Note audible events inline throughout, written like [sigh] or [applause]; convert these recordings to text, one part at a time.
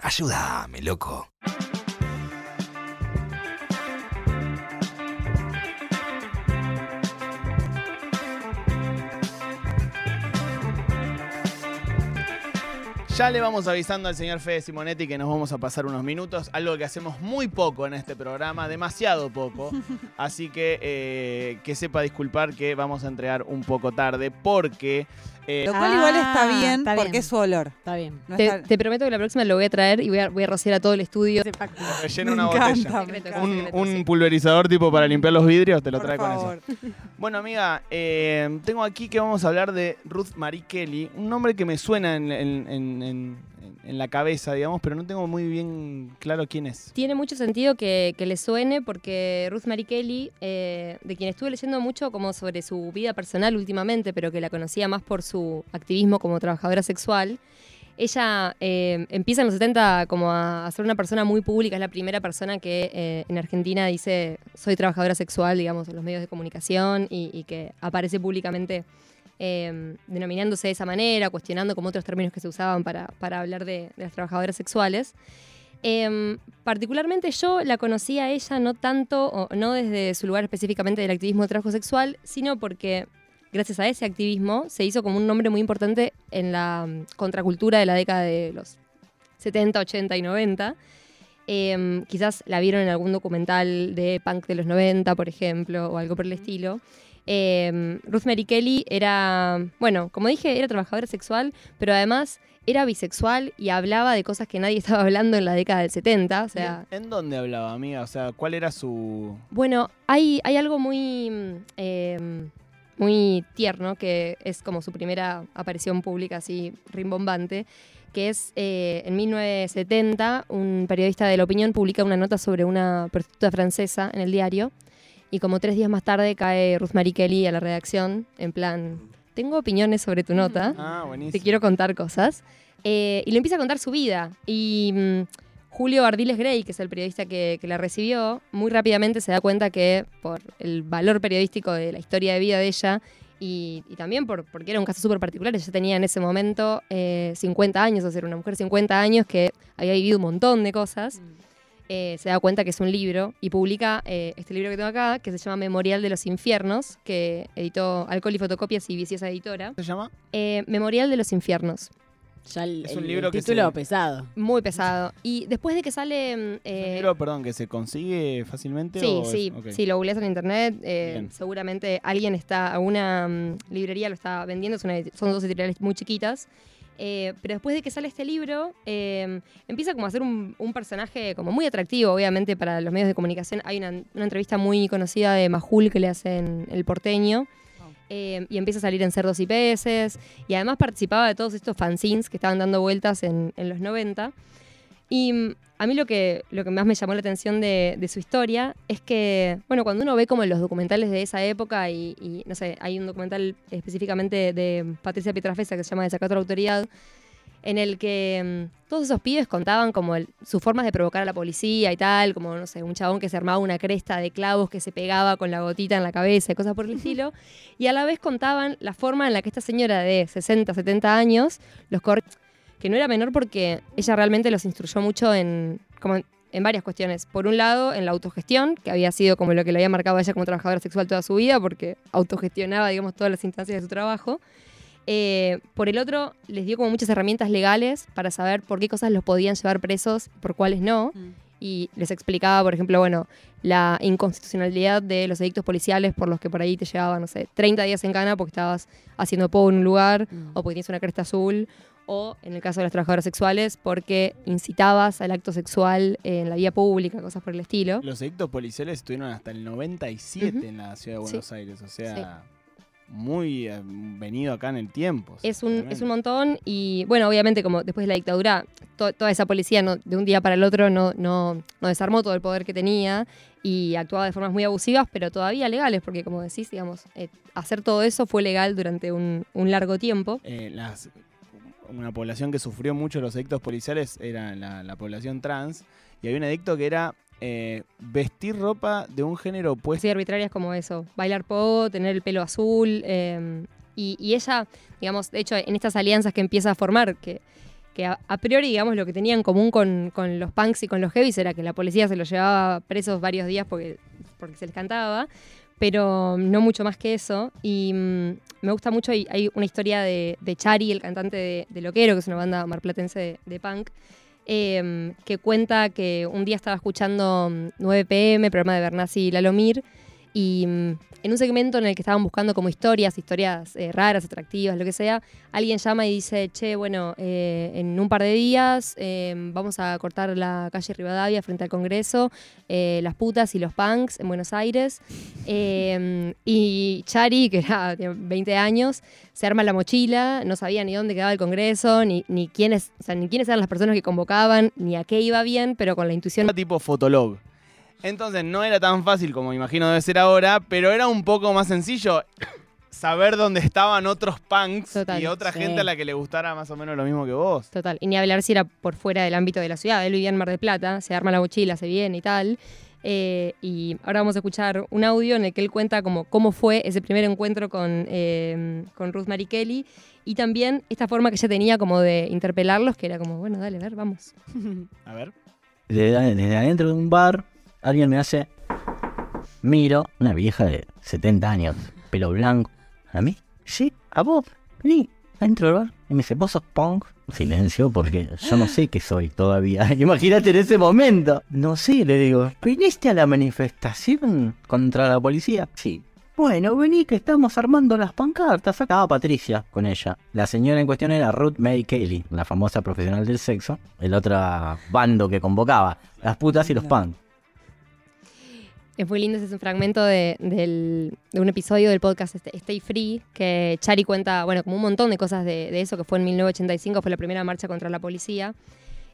Ayúdame, loco. Ya le vamos avisando al señor Fede Simonetti que nos vamos a pasar unos minutos, algo que hacemos muy poco en este programa, demasiado poco. [laughs] Así que eh, que sepa disculpar que vamos a entregar un poco tarde porque... eh, Lo cual igual está Ah, bien está porque bien. es su olor. Está bien. No Te, está- te prometo que la próxima lo voy a traer y voy a, voy a rociar a todo el estudio. rellena una encanta, botella. Un, secreto, un sí. pulverizador tipo para limpiar los vidrios, te lo Por trae con eso. favor. [laughs] Bueno, amiga, eh, tengo aquí que vamos a hablar de Ruth Marie Kelly, un nombre que me suena en, en- en- en- en la cabeza, digamos, pero no tengo muy bien claro quién es. Tiene mucho sentido que, que le suene porque Ruth Marie Kelly, eh, de quien estuve leyendo mucho como sobre su vida personal últimamente, pero que la conocía más por su activismo como trabajadora sexual, ella eh, empieza en los 70 como a, a ser una persona muy pública, es la primera persona que eh, en Argentina dice soy trabajadora sexual, digamos, en los medios de comunicación y, y que aparece públicamente eh, denominándose de esa manera, cuestionando como otros términos que se usaban para, para hablar de, de las trabajadoras sexuales. Em, particularmente yo la conocí a ella no tanto, o no desde su lugar específicamente del activismo de trabajo sexual, sino porque gracias a ese activismo se hizo como un nombre muy importante en la mm, contracultura de la década de los 70, 80 y 90. Em, quizás la vieron en algún documental de punk de los 90, por ejemplo, o algo por el estilo. Em, Ruth Mary Kelly era, bueno, como dije, era trabajadora sexual, pero además era bisexual y hablaba de cosas que nadie [laughs] estaba hablando en la década del 70. O sea, ¿En dónde hablaba, amiga? O sea, ¿cuál era su...? bueno, hay, hay algo muy, eh, muy tierno que es como su primera aparición pública así rimbombante, que es eh, en 1970 un periodista de la opinión publica una nota sobre una prostituta francesa en el diario y como tres días más tarde cae Ruth Marie Kelly a la redacción en plan, tengo opiniones sobre tu nota Ah, buenísimo. te quiero contar cosas. Eh, y le empieza a contar su vida. Y mm, Julio Ardiles Grey, que es el periodista que, que la recibió, muy rápidamente se da cuenta que por el valor periodístico de la historia de vida de ella y, y también por, porque era un caso súper particular, ella tenía en ese momento eh, 50 años, o sea, era una mujer de 50 años que había vivido un montón de cosas. Eh, se da cuenta que es un libro y publica eh, este libro que tengo acá, que se llama Memorial de los Infiernos, que editó Alcohol y Fotocopias y Viciosa Editora. ¿Se llama? Eh, Memorial de los Infiernos. Ya el, Es un el libro que título se- pesado. Muy pesado. Y después de que sale. mm, ¿Es un libro, perdón, que se consigue fácilmente? sí, o es- sí, ok. sí, lo googleas en internet. eh, seguramente alguien está, alguna mm, librería lo está vendiendo. es una son dos editoriales muy chiquitas. Eh, pero después de que sale este libro, eh, empieza como a ser un, un personaje como muy atractivo, obviamente, para los medios de comunicación. Hay una, una entrevista muy conocida de Majul que le hacen El Porteño. eh, y empieza a salir en Cerdos y Peces. Y además participaba de todos estos fanzines que estaban dando vueltas en, en los 90. Y mm, a mí lo que, lo que más me llamó la atención de, de su historia es que, bueno, cuando uno ve como los documentales de esa época, y, y, no sé, hay un documental específicamente de Patricia Pietrafesa que se llama Desacato a la Autoridad, en el que mm, todos esos pibes contaban como el- sus formas de provocar a la policía y tal, como, no sé, un chabón que se armaba una cresta de clavos que se pegaba con la gotita en la cabeza y cosas por el [laughs] estilo, y a la vez contaban la forma en la que esta señora de 60, 70 años los cor que no era menor porque ella realmente los instruyó mucho en, como en, en varias cuestiones. Por un lado, en la autogestión, que había sido como lo que le había marcado a ella como trabajadora sexual toda su vida, porque autogestionaba, digamos, todas las instancias de su trabajo. Eh, por el otro, les dio como muchas herramientas legales para saber por qué cosas los podían llevar presos por cuáles no. Mm. Y les explicaba, por ejemplo, bueno, la inconstitucionalidad de los edictos policiales por los que por ahí te llevaban, no sé, 30 días en cana porque estabas haciendo poco en un lugar Mm. o porque tienes una cresta azul, o en el caso de las trabajadoras sexuales, porque incitabas al acto sexual en la vía pública, cosas por el estilo. Los edictos policiales estuvieron hasta el 97 Ujú. en la ciudad de Sí. Buenos Aires, o sea, muy eh, venido acá en el tiempo. Es un, es un montón y bueno, obviamente como después de la dictadura, to- toda esa policía no- de un día para el otro no, no, no desarmó todo el poder que tenía y actuaba de formas muy abusivas, pero todavía legales, porque como decís, digamos, eh, hacer todo eso fue legal durante un, un largo tiempo. Eh, las- una población que sufrió mucho los edictos policiales era la, la población trans, y había un edicto que era eh, vestir ropa de un género opuesto. Así arbitrarias como eso, bailar pogo, tener el pelo azul. eh, y, ella, digamos, de hecho, en estas alianzas que empieza a formar, que, a priori, digamos, lo que tenía en común con, con los punks y con los heavies era que la policía se los llevaba presos varios días porque, porque se les cantaba, pero no mucho más que eso. Y mm, me gusta mucho, hay, una historia de, de Chari, el cantante de, Loquero, que es una banda marplatense de, punk, em, que cuenta que un día estaba escuchando mm, 9 pm, programa de Bernasi y Lalomir, y mm, en un segmento en el que estaban buscando como historias, historias eh, raras, atractivas, lo que sea, alguien llama y dice, che, bueno, eh, en un par de días eh, vamos a cortar la calle Rivadavia frente al Congreso, las putas y los punks en Buenos Aires. [laughs] Eh, y Chari, que era tenía 20 años, se arma la mochila, no sabía ni dónde quedaba el Congreso, ni, ni, quiénes, o sea, ni quiénes eran las personas que convocaban, ni a qué iba bien, pero con la intuición Era tipo Fotolog. Entonces no era tan fácil como imagino debe ser ahora, pero era un poco más sencillo saber dónde estaban otros punks Total, y otra sí. gente a la que le gustara más o menos lo mismo que vos. Total. Y ni hablar si era por fuera del ámbito de la ciudad. Él vivía en Mar del Plata, se arma la mochila, se viene y tal. Eh, y ahora vamos a escuchar un audio en el que él cuenta como cómo fue ese primer encuentro con, eh, con Ruth Mary Kelly y también esta forma que ella tenía como de interpelarlos, que era como, bueno, dale, a ver, vamos. [laughs] A ver. Desde, desde adentro de un bar, alguien me hace. Miro, una vieja de 70 años, pelo blanco. ¿A mí? Sí, a vos. Vení, adentro del bar. Y me dice, ¿vos sos punk? Silencio, porque yo no sé qué soy todavía. [laughs] Imagínate en ese momento. No sé, le digo, ¿viniste a la manifestación contra la policía? Sí. Bueno, vení que estamos armando las pancartas. Acá Patricia con ella. La señora en cuestión era Ruth May Kelly, la famosa profesional del sexo. El otro bando que convocaba, las putas y los punk. Es muy lindo, ese es un fragmento de, del- de un episodio del podcast este- Stay Free, que Chari cuenta, bueno, como un montón de cosas de, de eso, que fue en 1985, fue la primera marcha contra la policía.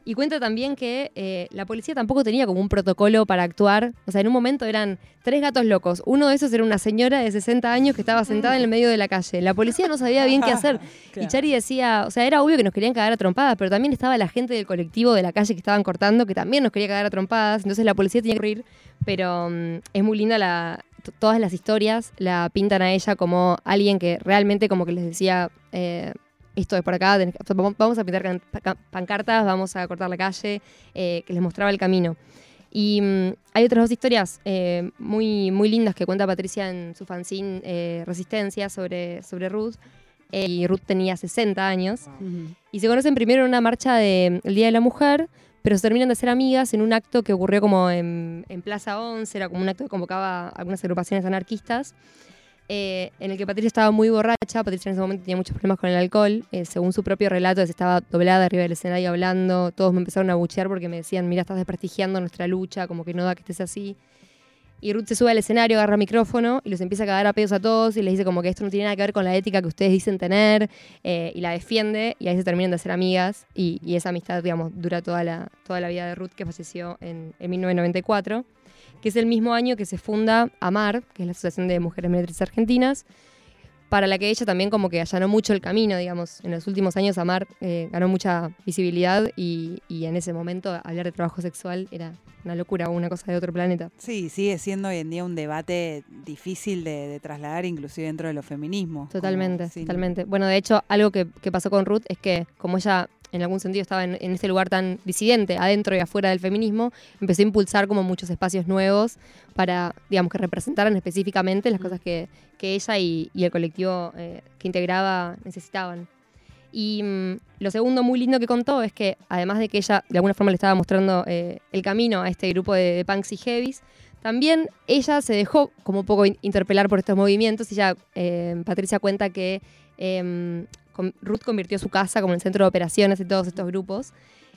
Y cuenta también que eh, la policía tampoco tenía como un protocolo para actuar. O sea, en un momento eran tres gatos locos. Uno de esos era una señora de 60 años que estaba sentada en el medio de la calle. La policía no sabía bien qué hacer. [laughs] Y. Chari decía, o sea, era obvio que nos querían cagar a trompadas, pero también estaba la gente del colectivo de la calle que estaban cortando, que también nos quería cagar a trompadas. Entonces la policía tenía que ir. Pero mm, es muy linda la. Todas las historias la pintan a ella como alguien que realmente como que les decía, eh, esto es por acá, tenés que- o sea, vamos a pintar can- pancartas, vamos a cortar la calle, eh, que les mostraba el camino. Y mm, hay otras dos historias eh, muy, muy lindas que cuenta Patricia en su fanzine eh, Resistencia sobre, sobre Ruth. Eh, y Ruth tenía 60 años. Y se conocen primero en una marcha del Día de la Mujer, pero se terminan de ser amigas en un acto que ocurrió como en, en Plaza 11, era como un acto que convocaba a algunas agrupaciones anarquistas, eh, en el que Patricia estaba muy borracha. Patricia en ese momento tenía muchos problemas con el alcohol. eh, según su propio relato, estaba doblada arriba del escenario hablando. Todos me empezaron a buchear porque me decían, mira, estás desprestigiando nuestra lucha, como que no da que estés así. Y Ruth se sube al escenario, agarra micrófono y los empieza a cagar a pedos a todos y les dice como que esto no tiene nada que ver con la ética que ustedes dicen tener eh, y la defiende y ahí se terminan de ser amigas y, y esa amistad, digamos, dura toda la, toda la vida de Ruth que falleció en, en 1994, que es el mismo año que se funda AMAR, que es la Asociación de Mujeres Militantes Argentinas, para la que ella también como que allanó mucho el camino, digamos. En los últimos años AMAR eh, ganó mucha visibilidad y, y en ese momento hablar de trabajo sexual era una locura, una cosa de otro planeta. Sí, sigue siendo hoy en día un debate difícil de, de trasladar, inclusive dentro de los feminismos. como Totalmente, sin- totalmente. Bueno, de hecho, algo que, que pasó con Ruth es que como ella en algún sentido estaba en, en este lugar tan disidente, adentro y afuera del feminismo, empezó a impulsar como muchos espacios nuevos para, digamos, que representaran específicamente las cosas que, que ella y, y el colectivo eh, que integraba necesitaban. Y mm, lo segundo muy lindo que contó es que, además de que ella de alguna forma le estaba mostrando eh, el camino a este grupo de, de punks y heavies, también ella se dejó como un poco in- interpelar por estos movimientos y ya eh, Patricia cuenta que eh, con- Ruth convirtió su casa como el centro de operaciones de todos estos grupos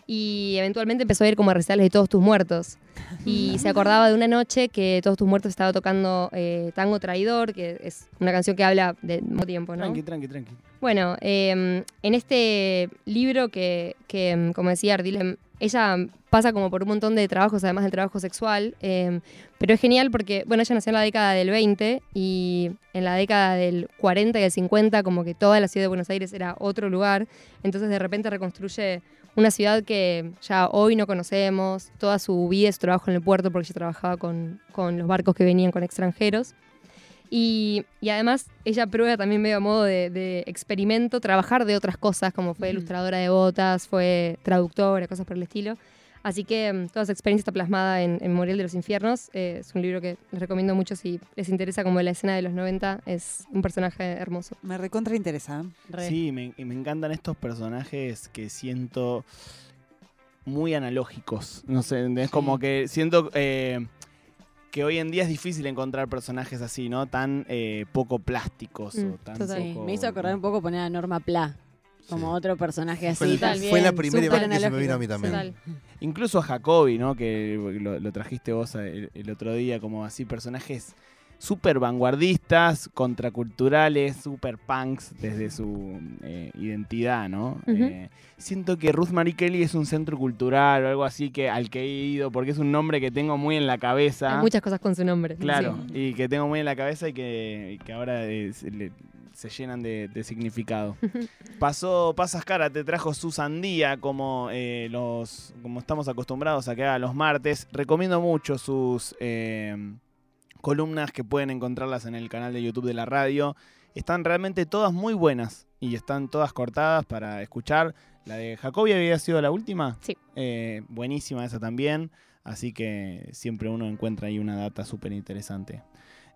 y eventualmente empezó a ir como a recitales de Todos tus muertos. Y se acordaba de una noche que Todos tus muertos estaba tocando eh, Tango Traidor, que es una canción que habla de mismo tiempo, ¿no? Tranqui, tranqui, tranqui. Bueno, eh, en este libro que, que, mm, como decía Ardile, ella pasa como por un montón de trabajos, además del trabajo sexual, eh, pero es genial porque, bueno, ella nació en la década del 20 y en la década del 40 y del 50 como que toda la ciudad de Buenos Aires era otro lugar, entonces de repente reconstruye una ciudad que ya hoy no conocemos, toda su vida su trabajo en el puerto porque ella trabajaba con, con los barcos que venían con extranjeros. Y, y además ella prueba también medio a modo de, de experimento trabajar de otras cosas, como fue Ujú. ilustradora de botas, fue traductora, cosas por el estilo. Así que mm, toda esa experiencia está plasmada en, en Memorial de los Infiernos. Eh, es un libro que les recomiendo mucho si les interesa como la escena de los 90. Es un personaje hermoso. Me recontra interesa. Re. Sí, me, y me encantan estos personajes que siento muy analógicos. No sé, es como que siento eh, que hoy en día es difícil encontrar personajes así, ¿no? Tan eh, poco plásticos Mm, o tan. Sí, poco- me hizo acordar un poco poner a Norma Pla. Como Sí. otro personaje Fue así también. fue la primera imagen que se me vino a mí también. Total. Incluso a Jacobi, ¿no? Que lo, lo trajiste vos el, el otro día, como así personajes súper vanguardistas, contraculturales, súper punks desde su eh, identidad, ¿no? Eh, siento que Ruth Marie Kelly es un centro cultural o algo así que al que he ido, porque es un nombre que tengo muy en la cabeza. Hay muchas cosas con su nombre. Claro, Sí. y que tengo muy en la cabeza y que, y que ahora le- se llenan de, de significado. [laughs] Pasó Pasas Cara, te trajo Susan Día, como, eh, los, como estamos acostumbrados a que haga los martes. Recomiendo mucho sus eh, columnas que pueden encontrarlas en el canal de YouTube de la radio. Están realmente todas muy buenas y están todas cortadas para escuchar. La de Jacobi había sido la última. Sí. Eh, buenísima esa también. Así que siempre uno encuentra ahí una data súper interesante.